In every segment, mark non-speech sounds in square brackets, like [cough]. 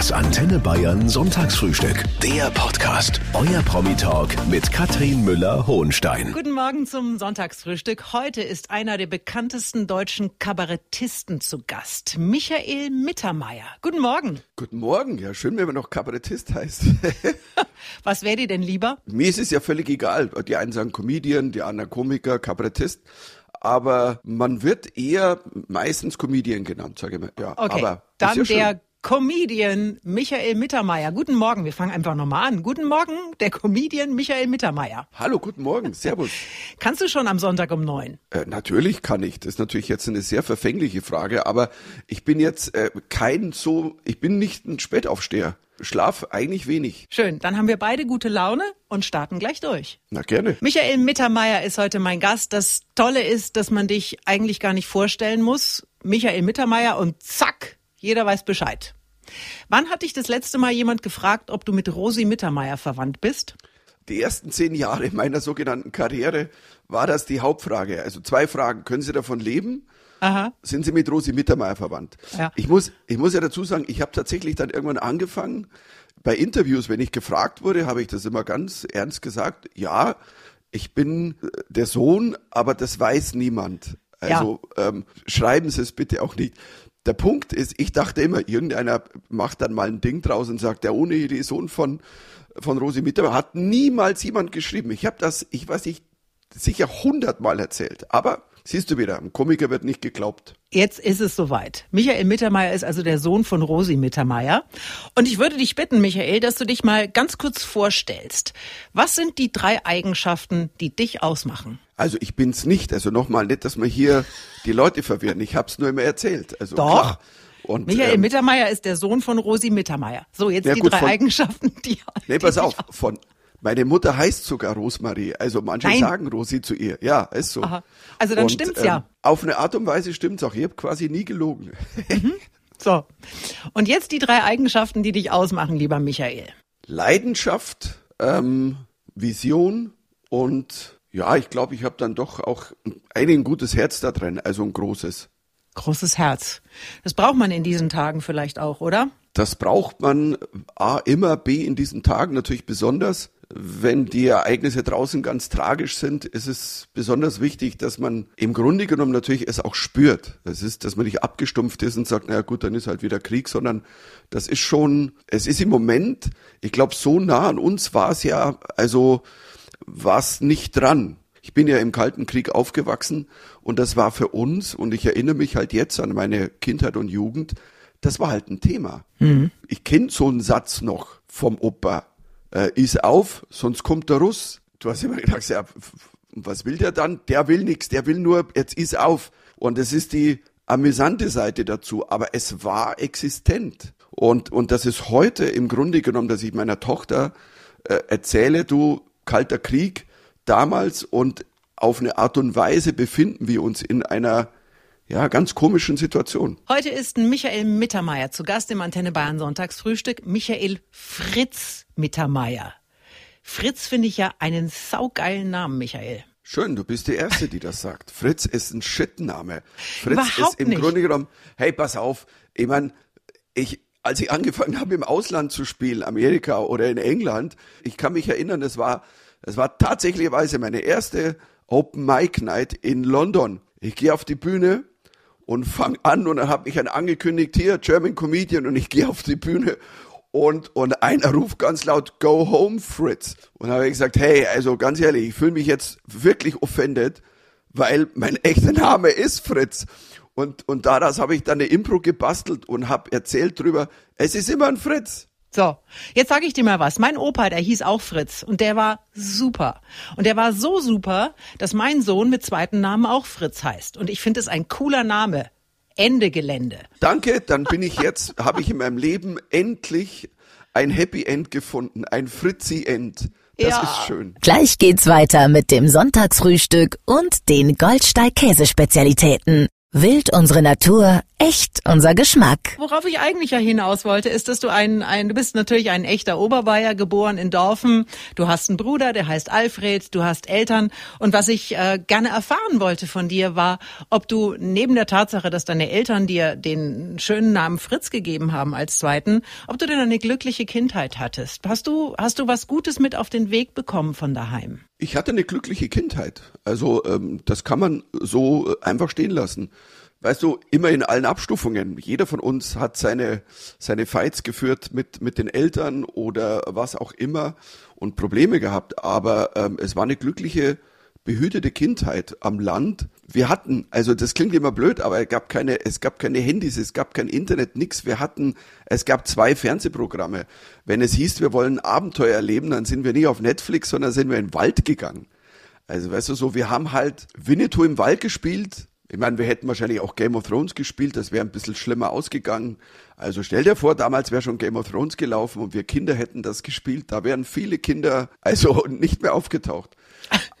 Das Antenne Bayern Sonntagsfrühstück. Der Podcast. Euer Promi-Talk mit Katrin Müller-Hohenstein. Guten Morgen zum Sonntagsfrühstück. Heute ist einer der bekanntesten deutschen Kabarettisten zu Gast. Michael Mittermeier. Guten Morgen. Guten Morgen. Ja, schön, wenn man noch Kabarettist heißt. [laughs] Was wäre dir denn lieber? Mir ist es ja völlig egal. Die einen sagen Comedian, die anderen Komiker, Kabarettist. Aber man wird eher meistens Comedian genannt, sage ich mal. Ja, Okay, aber dann ist ja der schön. Comedian Michael Mittermeier. Guten Morgen. Wir fangen einfach nochmal an. Guten Morgen, der Comedian Michael Mittermeier. Hallo, guten Morgen. Servus. [laughs] Kannst du schon am Sonntag um neun? Äh, natürlich kann ich. Das ist natürlich jetzt eine sehr verfängliche Frage, aber ich bin jetzt äh, kein so, ich bin nicht ein Spätaufsteher. Schlaf eigentlich wenig. Schön. Dann haben wir beide gute Laune und starten gleich durch. Na gerne. Michael Mittermeier ist heute mein Gast. Das Tolle ist, dass man dich eigentlich gar nicht vorstellen muss. Michael Mittermeier und zack, jeder weiß Bescheid. Wann hat dich das letzte Mal jemand gefragt, ob du mit Rosi Mittermeier verwandt bist? Die ersten zehn Jahre meiner sogenannten Karriere war das die Hauptfrage. Also zwei Fragen. Können Sie davon leben? Aha. Sind Sie mit Rosi Mittermeier verwandt? Ja. Ich muss, ich muss ja dazu sagen, ich habe tatsächlich dann irgendwann angefangen, bei Interviews, wenn ich gefragt wurde, habe ich das immer ganz ernst gesagt. Ja, ich bin äh, der Sohn, aber das weiß niemand. Also ähm, schreiben Sie es bitte auch nicht. Der Punkt ist, ich dachte immer, irgendeiner macht dann mal ein Ding draus und sagt, der ohne die Sohn von von Rosi Mittermeier hat niemals jemand geschrieben. Ich habe das, ich weiß nicht, sicher hundertmal erzählt. Aber siehst du wieder, ein Komiker wird nicht geglaubt. Jetzt ist es soweit. Michael Mittermeier ist also der Sohn von Rosi Mittermeier. Und ich würde dich bitten, Michael, dass du dich mal ganz kurz vorstellst. Was sind die drei Eigenschaften, die dich ausmachen? Also ich bin's nicht. Also nochmal nicht, dass wir hier die Leute verwirren. Ich hab's nur immer erzählt. Also Doch. Klar. Und, Michael ähm, Mittermeier ist der Sohn von Rosi Mittermeier. So, jetzt die gut, drei von- Eigenschaften, die. Nee, pass auf. Von, meine Mutter heißt sogar Rosmarie. Also manche Nein. sagen Rosi zu ihr. Ja, ist so. Aha. Also dann stimmt's ja. Auf eine Art und Weise stimmt's auch. Ich habe quasi nie gelogen. [laughs] So. Und jetzt die drei Eigenschaften, die dich ausmachen, lieber Michael. Leidenschaft, ähm, Vision und ja, ich glaube, ich habe dann doch auch ein gutes Herz da drin, also ein großes. Großes Herz. Das braucht man in diesen Tagen vielleicht auch, oder? Das braucht man A immer, B in diesen Tagen natürlich besonders. Wenn die Ereignisse draußen ganz tragisch sind, ist es besonders wichtig, dass man im Grunde genommen natürlich es auch spürt. Das ist, dass man nicht abgestumpft ist und sagt, naja gut, dann ist halt wieder Krieg, sondern das ist schon, es ist im Moment, ich glaube, so nah an uns war es ja, also war es nicht dran. Ich bin ja im Kalten Krieg aufgewachsen und das war für uns, und ich erinnere mich halt jetzt an meine Kindheit und Jugend, das war halt ein Thema. Ich kenne so einen Satz noch vom Opa. Äh, ist auf, sonst kommt der Russ. Du hast immer gedacht, ja, was will der dann? Der will nichts, der will nur, jetzt ist auf. Und das ist die amüsante Seite dazu, aber es war existent. Und, und das ist heute im Grunde genommen, dass ich meiner Tochter äh, erzähle, du, kalter Krieg damals und auf eine Art und Weise befinden wir uns in einer ja, ganz komischen Situation. Heute ist Michael Mittermeier zu Gast im Antenne Bayern Sonntagsfrühstück. Michael Fritz Mittermeier. Fritz finde ich ja einen saugeilen Namen, Michael. Schön, du bist die Erste, die das sagt. Fritz ist ein Shitname. Fritz Überhaupt ist im nicht. Grunde genommen, hey, pass auf, ich mein, ich, als ich angefangen habe, im Ausland zu spielen, Amerika oder in England, ich kann mich erinnern, es war, es war tatsächlicherweise meine erste Open Mic Night in London. Ich gehe auf die Bühne und fang an und dann hat mich ein angekündigt, hier, German Comedian, und ich gehe auf die Bühne und, und einer ruft ganz laut, go home, Fritz. Und habe ich gesagt, hey, also ganz ehrlich, ich fühle mich jetzt wirklich offended, weil mein echter Name ist Fritz. Und, und daraus habe ich dann eine Impro gebastelt und habe erzählt drüber, es ist immer ein Fritz. So, jetzt sage ich dir mal was. Mein Opa, der hieß auch Fritz und der war super. Und der war so super, dass mein Sohn mit zweiten Namen auch Fritz heißt. Und ich finde es ein cooler Name. Ende Gelände. Danke, dann bin ich jetzt, [laughs] habe ich in meinem Leben endlich ein Happy End gefunden, ein Fritzi End. Das Ja. ist schön. Gleich geht's weiter mit dem Sonntagsfrühstück und den Goldsteig Käsespezialitäten. Wild unsere Natur, echt unser Geschmack. Worauf ich eigentlich ja hinaus wollte, ist, dass du ein, ein du bist natürlich ein echter Oberbayer, geboren in Dorfen. Du hast einen Bruder, der heißt Alfred, du hast Eltern. Und was ich äh, gerne erfahren wollte von dir war, ob du neben der Tatsache, dass deine Eltern dir den schönen Namen Fritz gegeben haben als zweiten, ob du denn eine glückliche Kindheit hattest. Hast du, hast du was Gutes mit auf den Weg bekommen von daheim? Ich hatte eine glückliche Kindheit. Also ähm, das kann man so äh, einfach stehen lassen. Weißt du, immer in allen Abstufungen. Jeder von uns hat seine, seine Fights geführt mit, mit den Eltern oder was auch immer und Probleme gehabt. Aber ähm, es war eine glückliche, behütete Kindheit am Land. Wir hatten, also das klingt immer blöd, aber es gab keine, es gab keine Handys, es gab kein Internet, nix. Wir hatten, es gab zwei Fernsehprogramme. Wenn es hieß, wir wollen Abenteuer erleben, dann sind wir nicht auf Netflix, sondern sind wir in den Wald gegangen. Also weißt du so, wir haben halt Winnetou im Wald gespielt, ich meine, wir hätten wahrscheinlich auch Game of Thrones gespielt, das wäre ein bisschen schlimmer ausgegangen. Also stell dir vor, damals wäre schon Game of Thrones gelaufen und wir Kinder hätten das gespielt. Da wären viele Kinder also [laughs] nicht mehr aufgetaucht.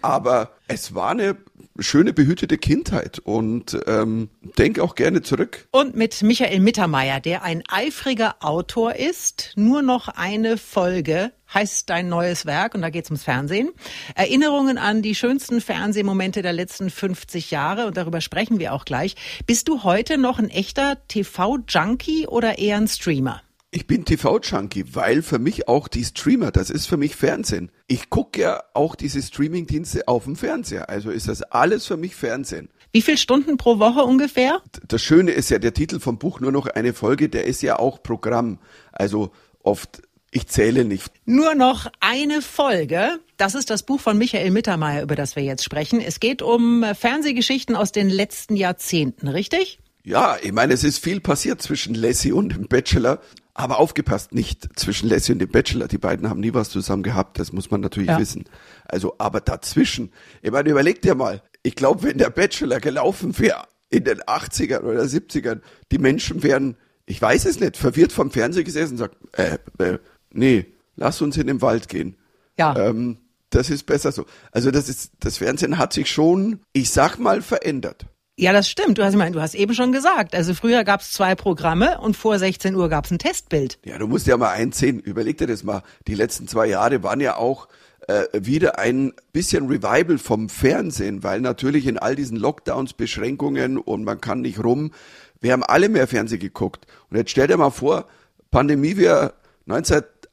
Aber es war eine schöne behütete Kindheit und ähm, denke auch gerne zurück. Und mit Michael Mittermeier, der ein eifriger Autor ist, nur noch eine Folge heißt dein neues Werk und da geht es ums Fernsehen. Erinnerungen an die schönsten Fernsehmomente der letzten 50 Jahre und darüber sprechen wir auch gleich. Bist du heute noch ein echter TV-Junkie oder eher ein Streamer? Ich bin TV-Junkie, weil für mich auch die Streamer, das ist für mich Fernsehen. Ich gucke ja auch diese Streaming-Dienste auf dem Fernseher. Also ist das alles für mich Fernsehen. Wie viele Stunden pro Woche ungefähr? Das Schöne ist ja, der Titel vom Buch nur noch eine Folge, der ist ja auch Programm. Also oft, ich zähle nicht. Nur noch eine Folge. Das ist das Buch von Michael Mittermeier, über das wir jetzt sprechen. Es geht um Fernsehgeschichten aus den letzten Jahrzehnten, richtig? Ja, ich meine, es ist viel passiert zwischen Lassie und dem Bachelor. Aber aufgepasst, nicht zwischen Lassie und dem Bachelor. Die beiden haben nie was zusammen gehabt, das muss man natürlich ja. wissen. Also, aber dazwischen, ich meine, überleg dir mal, ich glaube, wenn der Bachelor gelaufen wäre in den 80ern oder 70ern, die Menschen wären, ich weiß es nicht, verwirrt vom Fernseher gesessen und sagt, äh, äh, nee, lass uns in den Wald gehen. Ja. Ähm, das ist besser so. Also das ist, das Fernsehen hat sich schon, ich sag mal, verändert. Ja, das stimmt. Du hast, ich meine, du hast eben schon gesagt. Also früher gab es zwei Programme und vor 16 Uhr gab es ein Testbild. Ja, du musst ja mal einsehen. Überleg dir das mal. Die letzten zwei Jahre waren ja auch äh, wieder ein bisschen Revival vom Fernsehen, weil natürlich in all diesen Lockdowns, Beschränkungen und man kann nicht rum. Wir haben alle mehr Fernsehen geguckt. Und jetzt stell dir mal vor, Pandemie wäre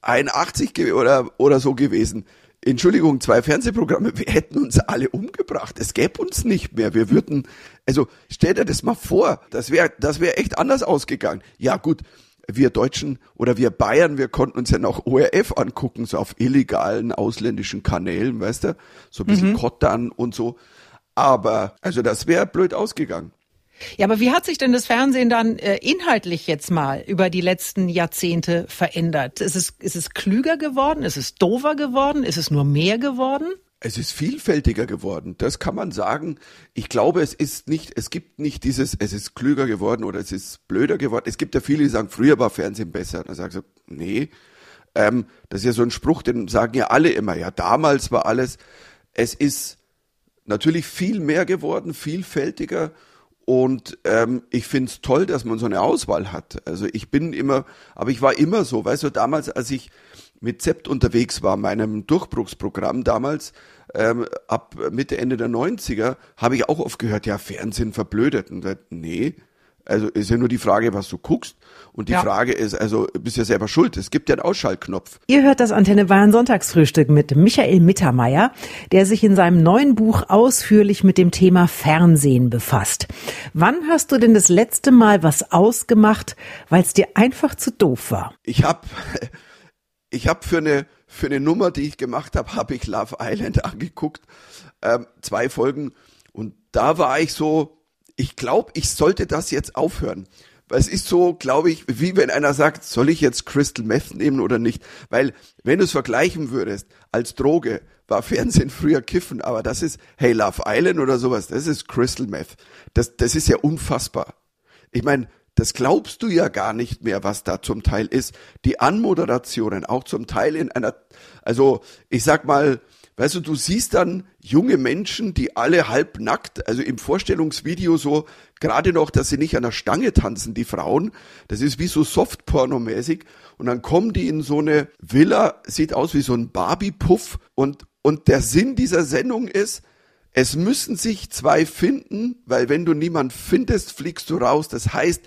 1981 oder, oder so gewesen. Entschuldigung, zwei Fernsehprogramme, wir hätten uns alle umgebracht. Es gäbe uns nicht mehr. Wir würden, also stell dir das mal vor, das wäre das wäre echt anders ausgegangen. Ja gut, wir Deutschen oder wir Bayern, wir konnten uns ja noch ORF angucken, so auf illegalen ausländischen Kanälen, weißt du, so ein bisschen mhm. Kottern und so. Aber, also das wäre blöd ausgegangen. Ja, aber wie hat sich denn das Fernsehen dann äh, inhaltlich jetzt mal über die letzten Jahrzehnte verändert? Ist es, ist es klüger geworden? Ist es dover geworden? Ist es nur mehr geworden? Es ist vielfältiger geworden, das kann man sagen. Ich glaube, es ist nicht, es gibt nicht dieses, es ist klüger geworden oder es ist blöder geworden. Es gibt ja viele, die sagen, früher war Fernsehen besser. Da sagst du, nee, ähm, das ist ja so ein Spruch, den sagen ja alle immer, ja, damals war alles. Es ist natürlich viel mehr geworden, vielfältiger und ähm, ich find's toll, dass man so eine Auswahl hat. Also ich bin immer, aber ich war immer so, weißt du, damals, als ich mit Zept unterwegs war, meinem Durchbruchsprogramm damals, ähm, ab Mitte, Ende der 90er, habe ich auch oft gehört, ja, Fernsehen verblödet. Und gesagt, nee, also ist ja nur die Frage, was du guckst. Und die ja. Frage ist, also bist ja selber schuld. Es gibt ja einen Ausschaltknopf. Ihr hört das Antenne Bayern Sonntagsfrühstück mit Michael Mittermeier, der sich in seinem neuen Buch ausführlich mit dem Thema Fernsehen befasst. Wann hast du denn das letzte Mal was ausgemacht, weil es dir einfach zu doof war? Ich habe ich hab für eine für eine Nummer, die ich gemacht habe, habe ich Love Island [laughs] angeguckt, ähm, zwei Folgen und da war ich so ich glaube, ich sollte das jetzt aufhören. Es ist so, glaube ich, wie wenn einer sagt, soll ich jetzt Crystal Meth nehmen oder nicht? Weil, wenn du es vergleichen würdest, als Droge war Fernsehen früher Kiffen, aber das ist, hey, Love Island oder sowas, das ist Crystal Meth. Das, das ist ja unfassbar. Ich meine, das glaubst du ja gar nicht mehr, was da zum Teil ist. Die Anmoderationen, auch zum Teil in einer, also ich sag mal, Weißt du, du siehst dann junge Menschen, die alle halb nackt, also im Vorstellungsvideo so, gerade noch, dass sie nicht an der Stange tanzen, die Frauen. Das ist wie so Softporno-mäßig. Und dann kommen die in so eine Villa, sieht aus wie so ein Barbie-Puff. Und, und der Sinn dieser Sendung ist, es müssen sich zwei finden, weil wenn du niemand findest, fliegst du raus. Das heißt,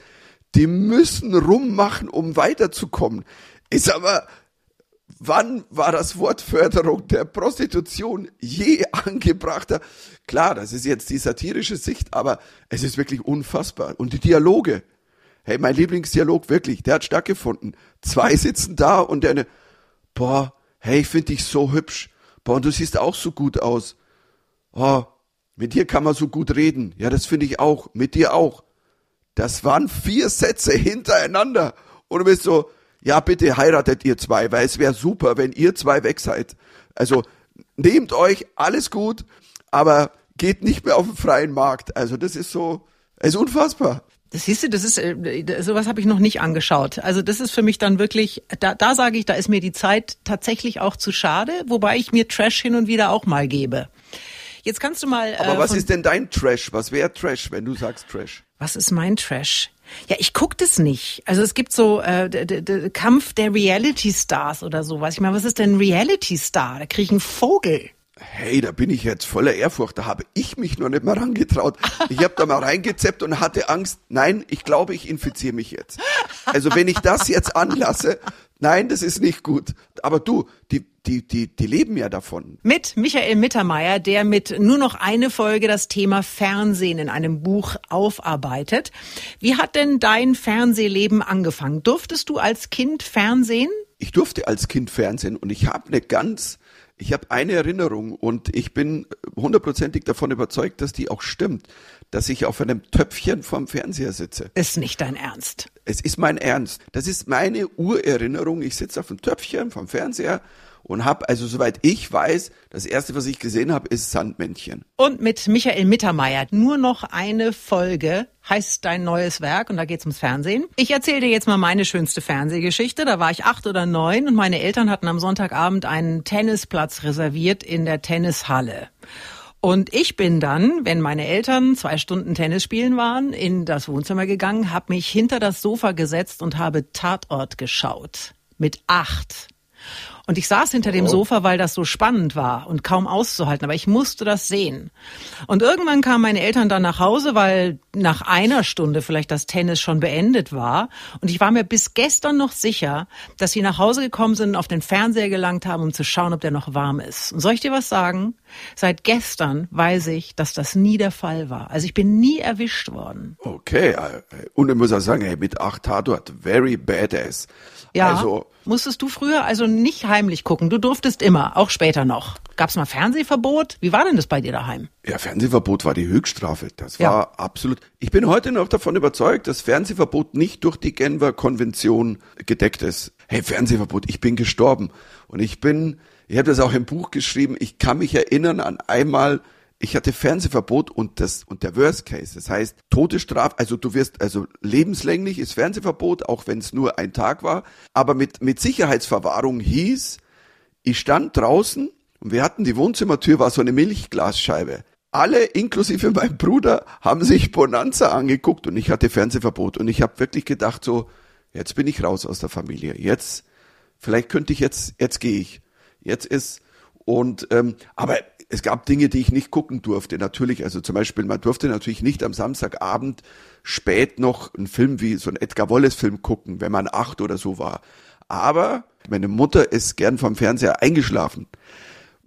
die müssen rummachen, um weiterzukommen. Ist aber, wann war das Wort Förderung der Prostitution je angebrachter? Klar, das ist jetzt die satirische Sicht, aber es ist wirklich unfassbar. Und die Dialoge. Hey, mein Lieblingsdialog wirklich, der hat stattgefunden. Zwei sitzen da und der eine, boah, hey, ich finde dich so hübsch. Boah, und du siehst auch so gut aus oh, mit dir kann man so gut reden. Ja, das finde ich auch. Mit dir auch. Das waren vier Sätze hintereinander. Und du bist so, ja, bitte heiratet ihr zwei, weil es wäre super, wenn ihr zwei weg seid. Also nehmt euch, alles gut, aber geht nicht mehr auf den freien Markt. Also das ist so, es ist unfassbar. Das siehst du, das ist äh, sowas habe ich noch nicht angeschaut. Also das ist für mich dann wirklich, da, da sage ich, da ist mir die Zeit tatsächlich auch zu schade, wobei ich mir Trash hin und wieder auch mal gebe. Jetzt kannst du mal. Aber äh, was ist denn dein Trash? Was wäre Trash, wenn du sagst Trash? Was ist mein Trash? Ja, ich guck das nicht. Also es gibt so äh, Kampf der Reality Stars oder sowas. Ich meine, was ist denn Reality Star? Da kriege ich einen Vogel. Hey, da bin ich jetzt voller Ehrfurcht. Da habe ich mich noch nicht mal rangetraut. Ich habe da mal reingezeppt und hatte Angst. Nein, ich glaube, ich infiziere mich jetzt. Also wenn ich das jetzt anlasse, nein, das ist nicht gut. Aber du, die die, die, die leben ja davon. Mit Michael Mittermeier, der mit nur noch eine Folge das Thema Fernsehen in einem Buch aufarbeitet. Wie hat denn dein Fernsehleben angefangen? Durftest du als Kind Fernsehen? Ich durfte als Kind Fernsehen und ich habe eine ganz ich habe eine Erinnerung und ich bin hundertprozentig davon überzeugt, dass die auch stimmt, dass ich auf einem Töpfchen vorm Fernseher sitze. Ist nicht dein Ernst. Es ist mein Ernst. Das ist meine Urerinnerung. Ich sitze auf einem Töpfchen vom Fernseher und habe, also soweit ich weiß, das erste, was ich gesehen habe, ist Sandmännchen. Und mit Michael Mittermeier nur noch eine Folge heißt dein neues Werk und da geht's ums Fernsehen. Ich erzähle dir jetzt mal meine schönste Fernsehgeschichte. Da war ich acht oder neun und meine Eltern hatten am Sonntagabend einen Tennisplatz reserviert in der Tennishalle. Und ich bin dann, wenn meine Eltern zwei Stunden Tennis spielen waren, in das Wohnzimmer gegangen, habe mich hinter das Sofa gesetzt und habe Tatort geschaut. Mit acht. Und ich saß hinter dem oh. Sofa, weil das so spannend war und kaum auszuhalten, aber ich musste das sehen. Und irgendwann kamen meine Eltern dann nach Hause, weil nach einer Stunde vielleicht das Tennis schon beendet war. Und ich war mir bis gestern noch sicher, dass sie nach Hause gekommen sind und auf den Fernseher gelangt haben, um zu schauen, ob der noch warm ist. Und soll ich dir was sagen? Seit gestern weiß ich, dass das nie der Fall war. Also ich bin nie erwischt worden. Okay, äh, und ich muss auch sagen, hey, mit acht Tatort, very badass. Ja. Also, Musstest du früher also nicht heimlich gucken? Du durftest immer, auch später noch. Gab's mal Fernsehverbot? Wie war denn das bei dir daheim? Ja, Fernsehverbot war die Höchststrafe. Das war ja. absolut. Ich bin heute noch davon überzeugt, dass Fernsehverbot nicht durch die Genfer Konvention gedeckt ist. Hey, Fernsehverbot, ich bin gestorben. Und ich bin, ich habe das auch im Buch geschrieben, ich kann mich erinnern an einmal, ich hatte Fernsehverbot und das und der Worst Case, das heißt Todesstrafe, also du wirst also lebenslänglich ist Fernsehverbot, auch wenn es nur ein Tag war, aber mit mit Sicherheitsverwahrung hieß, ich stand draußen und wir hatten die Wohnzimmertür war so eine Milchglasscheibe. Alle inklusive [laughs] mein Bruder haben sich Bonanza angeguckt und ich hatte Fernsehverbot und ich habe wirklich gedacht so, jetzt bin ich raus aus der Familie. Jetzt vielleicht könnte ich jetzt jetzt gehe ich. Jetzt ist und ähm, aber es gab Dinge, die ich nicht gucken durfte. Natürlich, also zum Beispiel, man durfte natürlich nicht am Samstagabend spät noch einen Film wie so ein Edgar Wallace Film gucken, wenn man acht oder so war. Aber meine Mutter ist gern vom Fernseher eingeschlafen.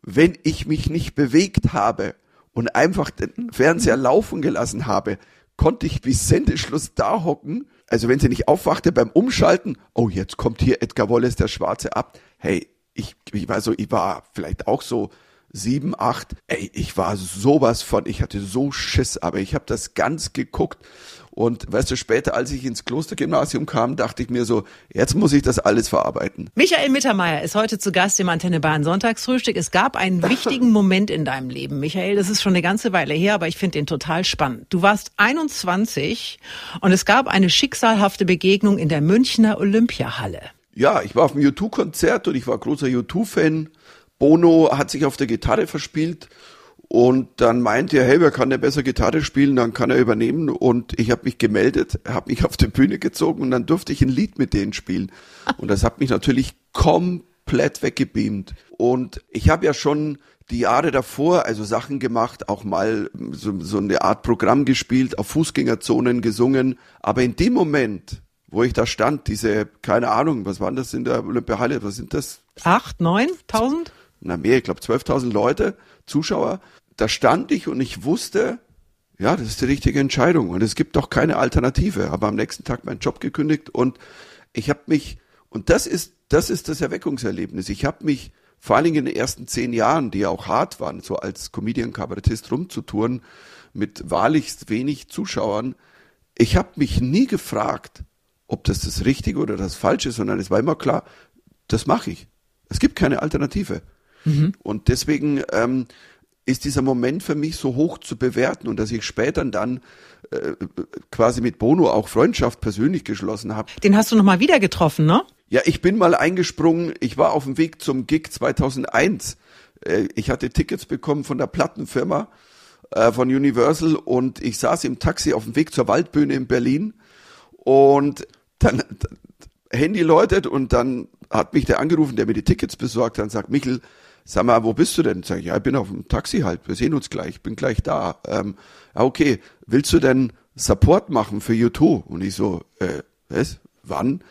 Wenn ich mich nicht bewegt habe und einfach den Fernseher laufen gelassen habe, konnte ich bis Sendeschluss da hocken. Also wenn sie nicht aufwachte beim Umschalten, oh, jetzt kommt hier Edgar Wallace, der Schwarze ab. Hey, ich, ich war so, ich war vielleicht auch so sieben, acht. Ey, ich war sowas von, ich hatte so Schiss, aber ich habe das ganz geguckt. Und weißt du, später, als ich ins Klostergymnasium kam, dachte ich mir so, jetzt muss ich das alles verarbeiten. Michael Mittermeier ist heute zu Gast im Antenne Bayern Sonntagsfrühstück. Es gab einen [laughs] wichtigen Moment in deinem Leben, Michael. Das ist schon eine ganze Weile her, aber ich finde den total spannend. Du warst 21 und es gab eine schicksalhafte Begegnung in der Münchner Olympiahalle. Ja, ich war auf dem U2-Konzert und ich war großer U2-Fan Bono hat sich auf der Gitarre verspielt und dann meinte er, hey, wer kann denn besser Gitarre spielen, dann kann er übernehmen. Und ich habe mich gemeldet, habe mich [laughs] auf die Bühne gezogen und dann durfte ich ein Lied mit denen spielen. [laughs] Und das hat mich natürlich komplett weggebeamt. Und ich habe ja schon die Jahre davor also Sachen gemacht, auch mal so, so eine Art Programm gespielt, auf Fußgängerzonen gesungen. Aber in dem Moment, wo ich da stand, diese, keine Ahnung, was waren das in der Olympiahalle, was sind das? Acht, neun, tausend? Na mehr, ich glaube 12.000 Leute, Zuschauer. Da stand ich und ich wusste, ja, das ist die richtige Entscheidung und es gibt doch keine Alternative. Aber am nächsten Tag meinen Job gekündigt und ich habe mich, und das ist, das ist das Erweckungserlebnis. Ich habe mich vor allen Dingen in den ersten zehn Jahren, die ja auch hart waren, so als Comedian-Kabarettist rumzutouren, mit wahrlich wenig Zuschauern, ich habe mich nie gefragt, ob das das Richtige oder das Falsche ist, sondern es war immer klar, das mache ich. Es gibt keine Alternative. Mhm. Und deswegen ähm, ist dieser Moment für mich so hoch zu bewerten und dass ich später dann äh, quasi mit Bono auch Freundschaft persönlich geschlossen habe. Den hast du nochmal wieder getroffen, ne? Ja, ich bin mal eingesprungen. Ich war auf dem Weg zum Gig 2001. Äh, ich hatte Tickets bekommen von der Plattenfirma äh, von Universal und ich saß im Taxi auf dem Weg zur Waldbühne in Berlin und dann Handy läutet und dann hat mich der angerufen, der mir die Tickets besorgt hat und sagt, Michel, sag mal, wo bist du denn? Sag ich, ja, ich bin auf dem Taxi halt, wir sehen uns gleich, bin gleich da. Ähm, okay, willst du denn Support machen für U2? Und ich so, äh, was? Wann?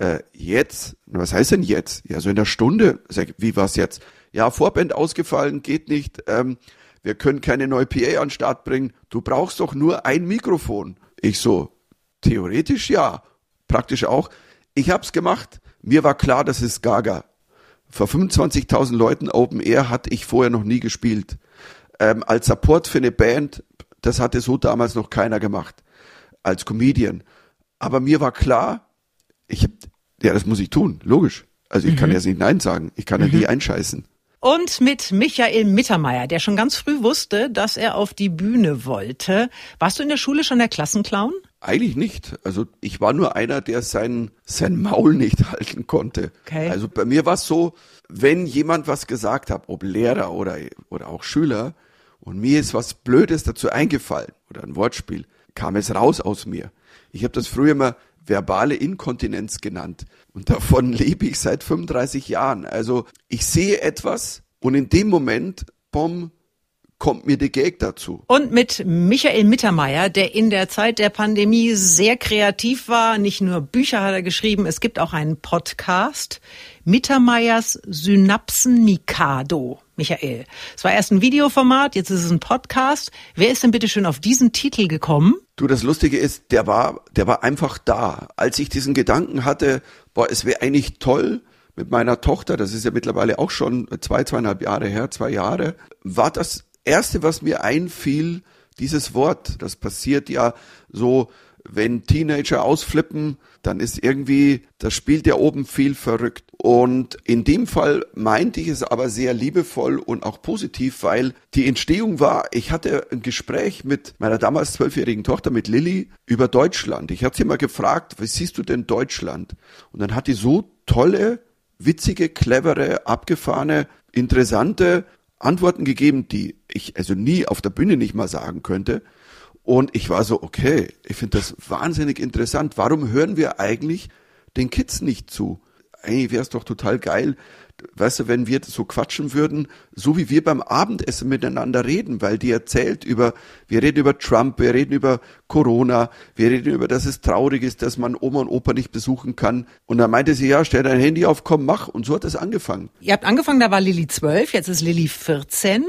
äh, jetzt, was heißt denn jetzt? Ja, so in der Stunde. Sag, wie war's jetzt? Ja, Vorband ausgefallen, geht nicht. Ähm, wir können keine neue PA an den Start bringen. Du brauchst doch nur ein Mikrofon. Ich so, theoretisch ja, praktisch auch. Ich hab's gemacht. Mir war klar, das ist Gaga. Vor 25.000 Leuten Open Air hatte ich vorher noch nie gespielt. Ähm, als Support für eine Band, das hatte so damals noch keiner gemacht. Als Comedian. Aber mir war klar, ich hab, ja, das muss ich tun, logisch. Also ich mhm. kann jetzt nicht Nein sagen. Ich kann ja mhm. nie einscheißen. Und mit Michael Mittermeier, der schon ganz früh wusste, dass er auf die Bühne wollte. Warst du in der Schule schon der Klassenclown? Eigentlich nicht. Also ich war nur einer, der sein, sein Maul nicht [laughs] halten konnte. Okay. Also bei mir war es so, wenn jemand was gesagt hat, ob Lehrer oder, oder auch Schüler, und mir ist was Blödes dazu eingefallen oder ein Wortspiel, kam es raus aus mir. Ich habe das früher immer verbale Inkontinenz genannt. Und davon [laughs] lebe ich seit 35 Jahren. Also ich sehe etwas und in dem Moment, bom, kommt mir die Gag dazu. Und mit Michael Mittermeier, der in der Zeit der Pandemie sehr kreativ war. Nicht nur Bücher hat er geschrieben, es gibt auch einen Podcast. Mittermeiers Synapsen Mikado. Michael. Es war erst ein Videoformat, jetzt ist es ein Podcast. Wer ist denn bitte schön auf diesen Titel gekommen? Du, das Lustige ist, der war, der war einfach da. Als ich diesen Gedanken hatte, boah, es wäre eigentlich toll, mit meiner Tochter, das ist ja mittlerweile auch schon zwei, zweieinhalb Jahre her, zwei Jahre, war das erste, was mir einfiel, dieses Wort. Das passiert ja so, wenn Teenager ausflippen, dann ist irgendwie, das spielt ja oben viel verrückt. Und in dem Fall meinte ich es aber sehr liebevoll und auch positiv, weil die Entstehung war, ich hatte ein Gespräch mit meiner damals zwölfjährigen Tochter, mit Lilly, über Deutschland. Ich hatte sie mal gefragt, wie siehst du denn Deutschland? Und dann hat die so tolle, witzige, clevere, abgefahrene, interessante Antworten gegeben, die ich also nie auf der Bühne nicht mal sagen könnte. Und ich war so, okay, ich finde das wahnsinnig interessant. Warum hören wir eigentlich den Kids nicht zu? Eigentlich wäre es doch total geil, weißt du, wenn wir so quatschen würden, so wie wir beim Abendessen miteinander reden, weil die erzählt über, wir reden über Trump, wir reden über Corona, wir reden über, dass es traurig ist, dass man Oma und Opa nicht besuchen kann. Und dann meinte sie, ja, stell dein Handy auf, komm, mach. Und so hat es angefangen. Ihr habt angefangen, da war Lilly zwölf, jetzt ist Lilly 14.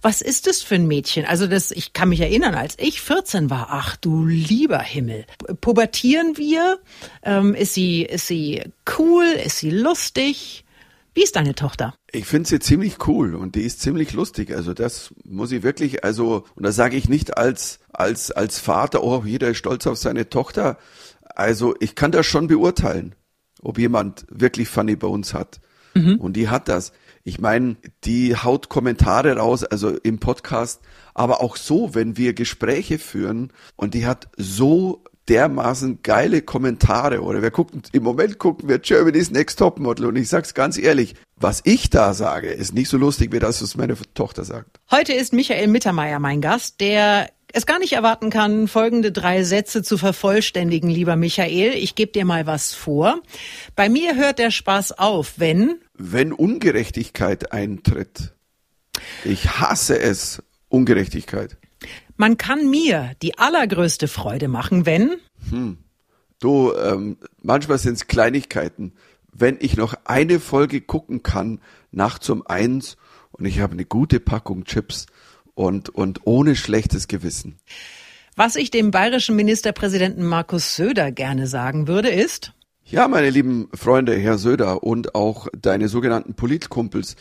Was ist das für ein Mädchen? Also das, ich kann mich erinnern, als ich 14 war, ach du lieber Himmel. Pubertieren wir? Ähm, ist sie, ist sie cool? Ist sie lustig? Wie ist deine Tochter? Ich finde sie ziemlich cool und die ist ziemlich lustig. Also das muss ich wirklich, also, und das sage ich nicht als, als, als Vater, oh, jeder ist stolz auf seine Tochter. Also ich kann das schon beurteilen, ob jemand wirklich Funny bei uns hat. Mhm. Und die hat das. Ich meine, die haut Kommentare raus, also im Podcast, aber auch so, wenn wir Gespräche führen und die hat so dermaßen geile Kommentare oder wir gucken, im Moment gucken wir Germany's Next Topmodel und ich sag's ganz ehrlich, was ich da sage, ist nicht so lustig, wie das, was meine Tochter sagt. Heute ist Michael Mittermeier mein Gast, der es gar nicht erwarten kann, folgende drei Sätze zu vervollständigen, lieber Michael. Ich gebe dir mal was vor. Bei mir hört der Spaß auf, wenn wenn Ungerechtigkeit eintritt. Ich hasse es, Ungerechtigkeit. Man kann mir die allergrößte Freude machen, wenn hm. Du, ähm, manchmal sind es Kleinigkeiten. Wenn ich noch eine Folge gucken kann, nachts um eins und ich habe eine gute Packung Chips und, und ohne schlechtes Gewissen. Was ich dem bayerischen Ministerpräsidenten Markus Söder gerne sagen würde, ist, ja, meine lieben Freunde, Herr Söder und auch deine sogenannten Politkumpels,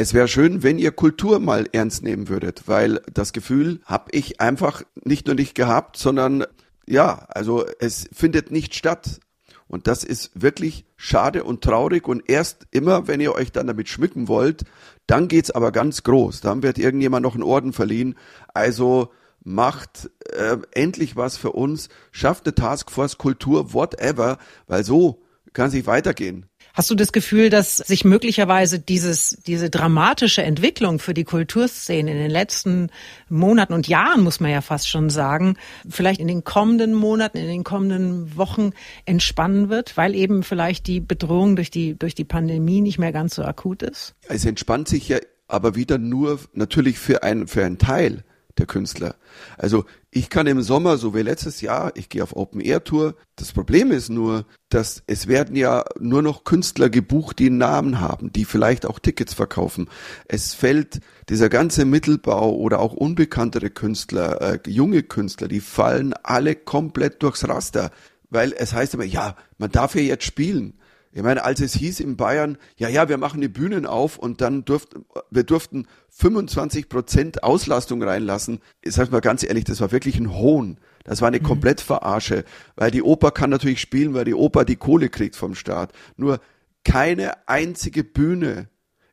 es wäre schön, wenn ihr Kultur mal ernst nehmen würdet, weil das Gefühl habe ich einfach nicht nur nicht gehabt, sondern ja, also es findet nicht statt. Und das ist wirklich schade und traurig. Und erst immer, wenn ihr euch dann damit schmücken wollt, dann geht's aber ganz groß. Dann wird irgendjemand noch einen Orden verliehen. Also macht äh, endlich was für uns, schafft eine Taskforce, Kultur, whatever, weil so kann es nicht weitergehen. Hast du das Gefühl, dass sich möglicherweise dieses, diese dramatische Entwicklung für die Kulturszene in den letzten Monaten und Jahren, muss man ja fast schon sagen, vielleicht in den kommenden Monaten, in den kommenden Wochen entspannen wird, weil eben vielleicht die Bedrohung durch die, durch die Pandemie nicht mehr ganz so akut ist? Es entspannt sich ja aber wieder nur natürlich für einen, für einen Teil der Künstler. Also ich kann im Sommer, so wie letztes Jahr, ich gehe auf Open Air Tour. Das Problem ist nur, dass es werden ja nur noch Künstler gebucht, die einen Namen haben, die vielleicht auch Tickets verkaufen. Es fällt dieser ganze Mittelbau oder auch unbekanntere Künstler, äh, junge Künstler, die fallen alle komplett durchs Raster, weil es heißt immer, ja, man darf ja jetzt spielen. Ich meine, als es hieß in Bayern, ja, ja, wir machen die Bühnen auf und dann durften, wir durften 25 Prozent Auslastung reinlassen. Ich sag mal ganz ehrlich, das war wirklich ein Hohn. Das war eine mhm. Komplettverarsche, weil die Oper kann natürlich spielen, weil die Oper die Kohle kriegt vom Staat. Nur keine einzige Bühne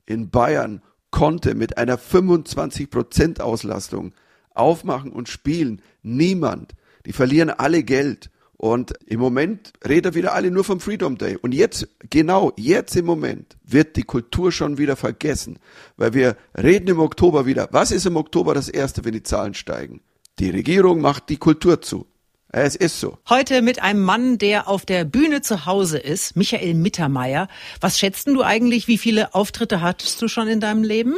in Bayern konnte mit einer 25 Prozent Auslastung aufmachen und spielen. Niemand. Die verlieren alle Geld. Und im Moment reden wieder alle nur vom Freedom Day. Und jetzt, genau jetzt im Moment, wird die Kultur schon wieder vergessen. Weil wir reden im Oktober wieder. Was ist im Oktober das Erste, wenn die Zahlen steigen? Die Regierung macht die Kultur zu. Es ist so. Heute mit einem Mann, der auf der Bühne zu Hause ist, Michael Mittermeier. Was schätzt du eigentlich, wie viele Auftritte hattest du schon in deinem Leben?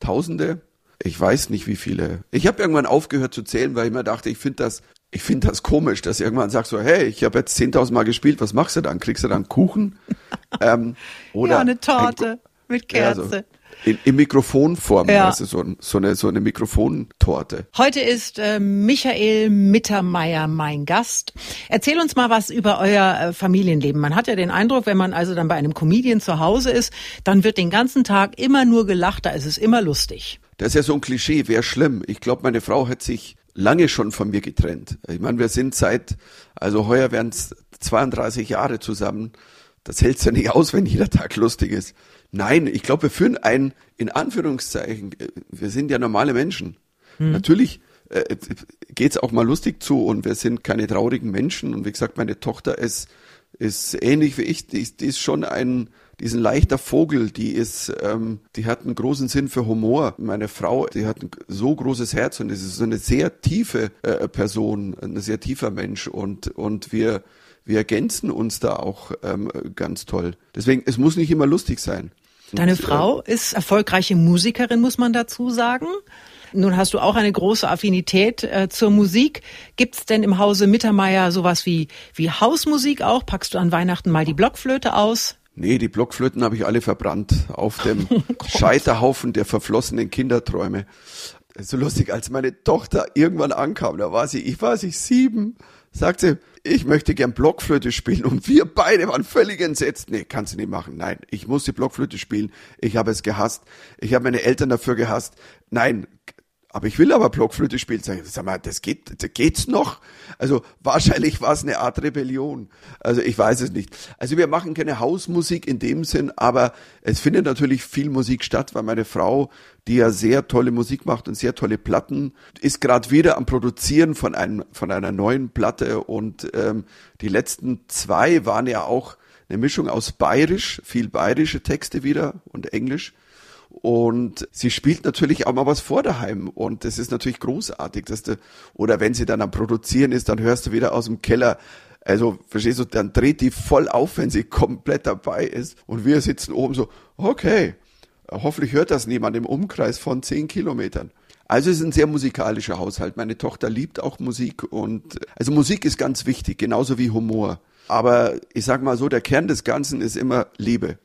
Tausende. Ich weiß nicht, wie viele. Ich habe irgendwann aufgehört zu zählen, weil ich mir dachte, ich finde das ich finde das komisch, dass irgendwann sagst so, hey, ich habe jetzt 10.000 Mal gespielt, was machst du dann? Kriegst du dann Kuchen? [laughs] ähm, oder ja, eine Torte ein, mit Kerze. Ja, so in, in Mikrofonform, ja. also so, so, eine, so eine Mikrofontorte. Heute ist äh, Michael Mittermeier mein Gast. Erzähl uns mal was über euer äh, Familienleben. Man hat ja den Eindruck, wenn man also dann bei einem Comedian zu Hause ist, dann wird den ganzen Tag immer nur gelacht, da ist es immer lustig. Das ist ja so ein Klischee, wäre schlimm. Ich glaube, meine Frau hat sich lange schon von mir getrennt. Ich meine, wir sind seit, also heuer werden es 32 Jahre zusammen. Das hält's ja nicht aus, wenn jeder Tag lustig ist. Nein, ich glaube, wir führen ein, in Anführungszeichen, äh, wir sind ja normale Menschen. Hm. Natürlich äh, geht's auch mal lustig zu und wir sind keine traurigen Menschen. Und wie gesagt, meine Tochter ist, ist ähnlich wie ich, die, die ist schon ein, die ist ein leichter Vogel, die ist, ähm, die hat einen großen Sinn für Humor. Meine Frau, die hat ein so großes Herz und ist so eine sehr tiefe äh, Person, ein sehr tiefer Mensch und und wir wir ergänzen uns da auch ähm, ganz toll. Deswegen, es muss nicht immer lustig sein. Deine und, Frau äh, ist erfolgreiche Musikerin, muss man dazu sagen. Nun hast du auch eine große Affinität äh, zur Musik. Gibt's denn im Hause Mittermeier sowas wie, wie Hausmusik auch? Packst du an Weihnachten mal die Blockflöte aus? Nee, die Blockflöten habe ich alle verbrannt auf dem [laughs] oh Scheiterhaufen der verflossenen Kinderträume. So lustig, als meine Tochter irgendwann ankam, da war sie, ich war sie sieben, sagt sie, ich möchte gern Blockflöte spielen und wir beide waren völlig entsetzt. Nee, kannst du nicht machen. Nein, ich muss die Blockflöte spielen. Ich habe es gehasst. Ich habe meine Eltern dafür gehasst. Nein, aber ich will aber Blockflöte spielen. Sag, mal, das geht, das geht's noch? Also wahrscheinlich war es eine Art Rebellion. Also ich weiß es nicht. Also wir machen keine Hausmusik in dem Sinn, aber es findet natürlich viel Musik statt, weil meine Frau, die ja sehr tolle Musik macht und sehr tolle Platten, ist gerade wieder am Produzieren von einem von einer neuen Platte und ähm, die letzten zwei waren ja auch eine Mischung aus bayerisch, viel bayerische Texte wieder und Englisch und sie spielt natürlich auch mal was vor daheim. Und das ist natürlich großartig, dass du, oder wenn sie dann am Produzieren ist, dann hörst du wieder aus dem Keller, also, verstehst du, dann dreht die voll auf, wenn sie [laughs] komplett dabei ist. Und wir sitzen oben so, okay, hoffentlich hört das niemand im Umkreis von zehn Kilometern. Also es ist ein sehr musikalischer Haushalt. Meine Tochter liebt auch Musik und also Musik ist ganz wichtig, genauso wie Humor. Aber ich sag mal so, der Kern des Ganzen ist immer Liebe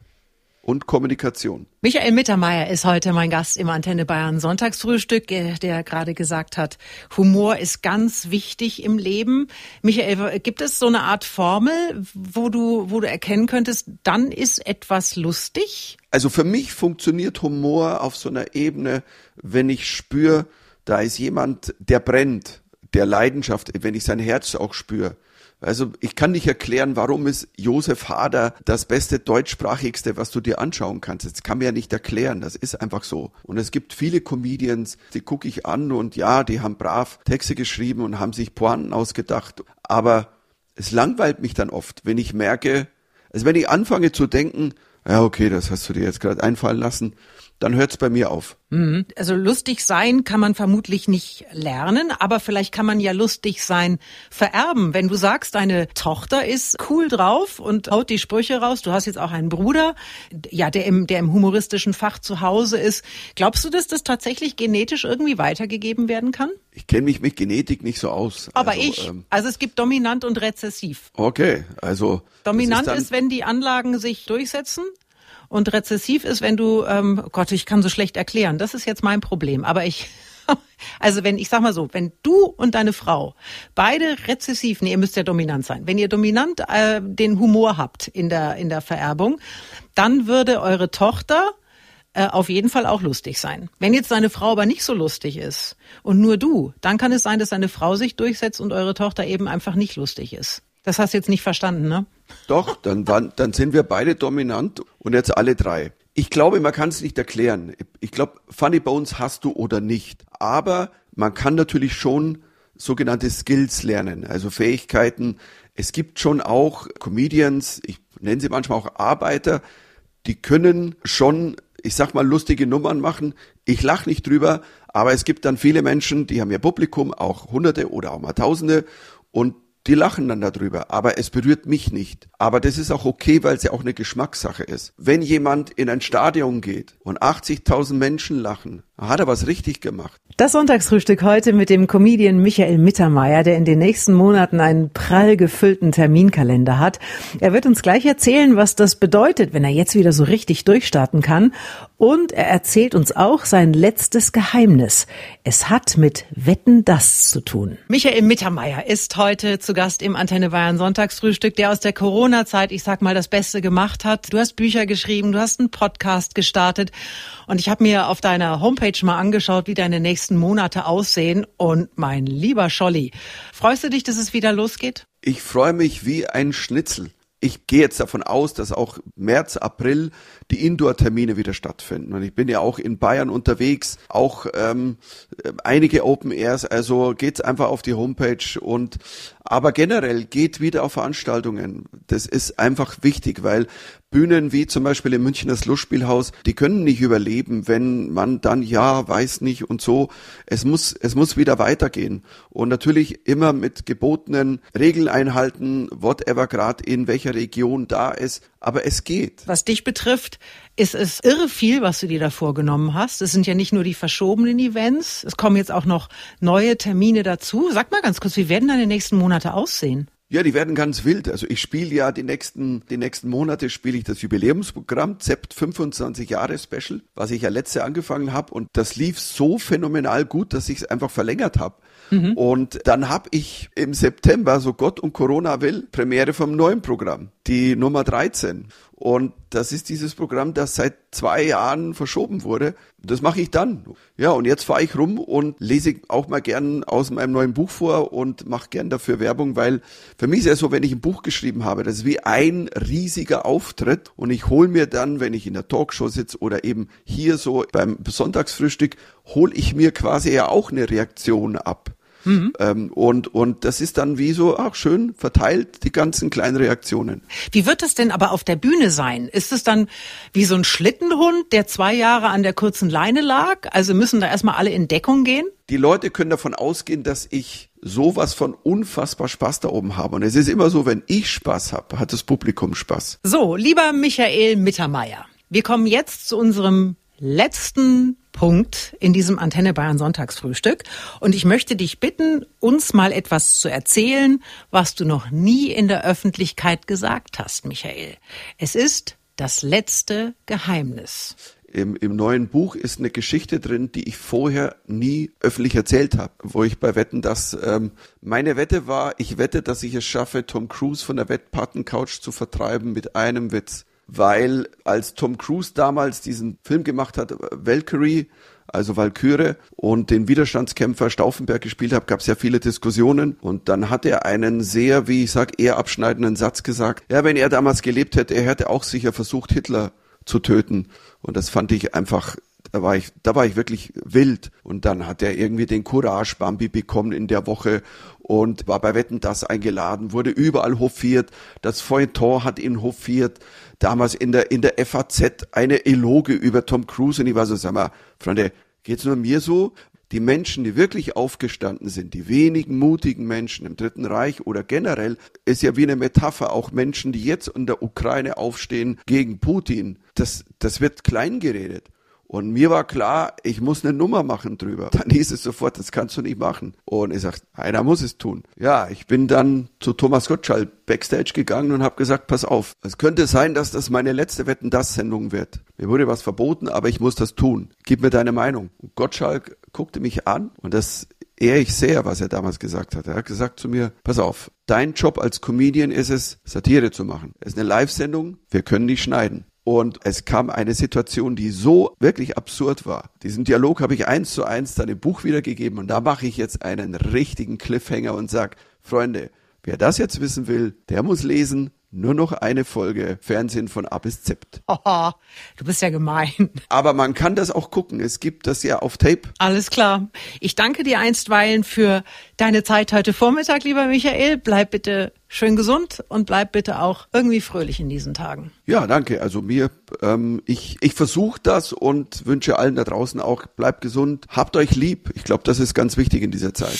und Kommunikation. Michael Mittermeier ist heute mein Gast im Antenne Bayern Sonntagsfrühstück, äh, der gerade gesagt hat, Humor ist ganz wichtig im Leben. Michael, gibt es so eine Art Formel, wo du, wo du erkennen könntest, dann ist etwas lustig? Also für mich funktioniert Humor auf so einer Ebene, wenn ich spüre, da ist jemand, der brennt, der Leidenschaft, wenn ich sein Herz auch spüre. Also ich kann nicht erklären, warum ist Josef Hader das beste deutschsprachigste, was du dir anschauen kannst. Das kann mir ja nicht erklären. Das ist einfach so. Und es gibt viele Comedians, die gucke ich an und ja, die haben brav Texte geschrieben und haben sich Pointen ausgedacht. Aber es langweilt mich dann oft, wenn ich merke, also wenn ich anfange zu denken, ja okay, das hast du dir jetzt gerade einfallen lassen, dann hört es bei mir auf. Mhm. Also lustig sein kann man vermutlich nicht lernen, aber vielleicht kann man ja lustig sein vererben. Wenn du sagst, deine Tochter ist cool drauf und haut die Sprüche raus, du hast jetzt auch einen Bruder, ja, der im, der im humoristischen Fach zu Hause ist. Glaubst du, dass das tatsächlich genetisch irgendwie weitergegeben werden kann? Ich kenne mich mit Genetik nicht so aus. Aber also, ich, ähm, also es gibt dominant und rezessiv. Okay, also. Dominant ist, ist, wenn die Anlagen sich durchsetzen und rezessiv ist, wenn du, ähm, Gott, ich kann so schlecht erklären, das ist jetzt mein Problem. Aber ich, [laughs] also wenn, ich sag mal so, wenn du und deine Frau beide rezessiv, nee, ihr müsst ja dominant sein, wenn ihr dominant äh, den Humor habt in der, in der Vererbung, dann würde eure Tochter äh, auf jeden Fall auch lustig sein. Wenn jetzt deine Frau aber nicht so lustig ist und nur du, dann kann es sein, dass deine Frau sich durchsetzt und eure Tochter eben einfach nicht lustig ist. Das hast du jetzt nicht verstanden, ne? Doch, dann, waren, dann sind wir beide dominant und jetzt alle drei. Ich glaube, man kann es nicht erklären. Ich glaube, Funny Bones hast du oder nicht. Aber man kann natürlich schon sogenannte Skills lernen, also Fähigkeiten. Es gibt schon auch Comedians, ich nenne sie manchmal auch Arbeiter, die können schon, ich sag mal, lustige Nummern machen. Ich lache nicht drüber, aber es gibt dann viele Menschen, die haben ja Publikum, auch Hunderte oder auch mal Tausende, und die lachen dann darüber, aber es berührt mich nicht. Aber das ist auch okay, weil es ja auch eine Geschmackssache ist. Wenn jemand in ein Stadion geht und 80.000 Menschen lachen, hat er was richtig gemacht. Das Sonntagsfrühstück heute mit dem Comedian Michael Mittermeier, der in den nächsten Monaten einen prall gefüllten Terminkalender hat. Er wird uns gleich erzählen, was das bedeutet, wenn er jetzt wieder so richtig durchstarten kann. Und er erzählt uns auch sein letztes Geheimnis. Es hat mit Wetten das zu tun. Michael Mittermeier ist heute zu Gast im Antenne Bayern Sonntagsfrühstück, der aus der Corona-Zeit, ich sag mal, das Beste gemacht hat. Du hast Bücher geschrieben, du hast einen Podcast gestartet. Und ich habe mir auf deiner Homepage mal angeschaut, wie deine nächsten Monate aussehen. Und mein lieber Scholli, freust du dich, dass es wieder losgeht? Ich freue mich wie ein Schnitzel. Ich gehe jetzt davon aus, dass auch März, April die Indoor-Termine wieder stattfinden. Und ich bin ja auch in Bayern unterwegs, auch ähm, einige Open Airs. Also geht's einfach auf die Homepage und aber generell geht wieder auf Veranstaltungen. Das ist einfach wichtig, weil Bühnen wie zum Beispiel im Münchner Lustspielhaus, die können nicht überleben, wenn man dann ja, weiß nicht und so. Es muss, es muss wieder weitergehen. Und natürlich immer mit gebotenen Regeln einhalten, whatever gerade in welcher Region da ist. Aber es geht. Was dich betrifft, ist es irre viel, was du dir da vorgenommen hast. Es sind ja nicht nur die verschobenen Events. Es kommen jetzt auch noch neue Termine dazu. Sag mal ganz kurz, wie werden deine nächsten Monate aussehen? Ja, die werden ganz wild. Also ich spiele ja die nächsten, die nächsten Monate spiele ich das Jubiläumsprogramm ZEPT 25 Jahre Special, was ich ja letzte angefangen habe und das lief so phänomenal gut, dass ich es einfach verlängert habe. Mhm. Und dann habe ich im September, so Gott und Corona will, Premiere vom neuen Programm, die Nummer 13. Und das ist dieses Programm, das seit zwei Jahren verschoben wurde. Das mache ich dann. Ja, und jetzt fahre ich rum und lese auch mal gern aus meinem neuen Buch vor und mache gern dafür Werbung, weil für mich ist es so, wenn ich ein Buch geschrieben habe, das ist wie ein riesiger Auftritt und ich hole mir dann, wenn ich in der Talkshow sitze oder eben hier so beim Sonntagsfrühstück, hole ich mir quasi ja auch eine Reaktion ab. Mhm. Ähm, und, und das ist dann wie so, ach schön, verteilt die ganzen kleinen Reaktionen. Wie wird es denn aber auf der Bühne sein? Ist es dann wie so ein Schlittenhund, der zwei Jahre an der kurzen Leine lag? Also müssen da erstmal alle in Deckung gehen? Die Leute können davon ausgehen, dass ich sowas von unfassbar Spaß da oben habe. Und es ist immer so, wenn ich Spaß habe, hat das Publikum Spaß. So, lieber Michael Mittermeier, wir kommen jetzt zu unserem letzten Punkt in diesem Antenne Bayern Sonntagsfrühstück. Und ich möchte dich bitten, uns mal etwas zu erzählen, was du noch nie in der Öffentlichkeit gesagt hast, Michael. Es ist das letzte Geheimnis. Im, Im neuen Buch ist eine Geschichte drin, die ich vorher nie öffentlich erzählt habe, wo ich bei Wetten das ähm, meine Wette war, ich wette, dass ich es schaffe, Tom Cruise von der Wettpatencouch zu vertreiben mit einem Witz weil als Tom Cruise damals diesen Film gemacht hat, Valkyrie, also Valkyrie, und den Widerstandskämpfer Stauffenberg gespielt hat, gab es ja viele Diskussionen. Und dann hat er einen sehr, wie ich sag, eher abschneidenden Satz gesagt. Ja, wenn er damals gelebt hätte, er hätte auch sicher versucht, Hitler zu töten. Und das fand ich einfach da war ich, da war ich wirklich wild. Und dann hat er irgendwie den Courage Bambi bekommen in der Woche und war bei Wetten das eingeladen, wurde überall hofiert. Das Feuilleton hat ihn hofiert. Damals in der, in der FAZ eine Eloge über Tom Cruise und ich war so, sag mal, Freunde, geht's nur mir so? Die Menschen, die wirklich aufgestanden sind, die wenigen mutigen Menschen im Dritten Reich oder generell, ist ja wie eine Metapher, auch Menschen, die jetzt in der Ukraine aufstehen gegen Putin, das, das wird klein geredet. Und mir war klar, ich muss eine Nummer machen drüber. [laughs] Dann hieß es sofort, das kannst du nicht machen. Und ich sagte, einer muss es tun. Ja, ich bin dann zu Thomas Gottschalk backstage gegangen und habe gesagt, pass auf, es könnte sein, dass das meine letzte Wetten das Sendung wird. Mir wurde was verboten, aber ich muss das tun. Gib mir deine Meinung. Und Gottschalk guckte mich an und das ehre ich sehr, was er damals gesagt hat. Er hat gesagt zu mir, pass auf, dein Job als Comedian ist es, Satire zu machen. Es ist eine Live-Sendung, wir können nicht schneiden. Und es kam eine Situation, die so wirklich absurd war. Diesen Dialog habe ich eins zu eins dann im Buch wiedergegeben und da mache ich jetzt einen richtigen Cliffhanger und sage, Freunde, wer das jetzt wissen will, der muss lesen, nur noch eine Folge Fernsehen von A bis Z. Oh, du bist ja gemein. Aber man kann das auch gucken. Es gibt das ja auf Tape. Alles klar. Ich danke dir einstweilen für deine Zeit heute Vormittag, lieber Michael. Bleib bitte schön gesund und bleib bitte auch irgendwie fröhlich in diesen Tagen. Ja, danke. Also mir, ähm, ich, ich versuche das und wünsche allen da draußen auch, bleibt gesund, habt euch lieb. Ich glaube, das ist ganz wichtig in dieser Zeit.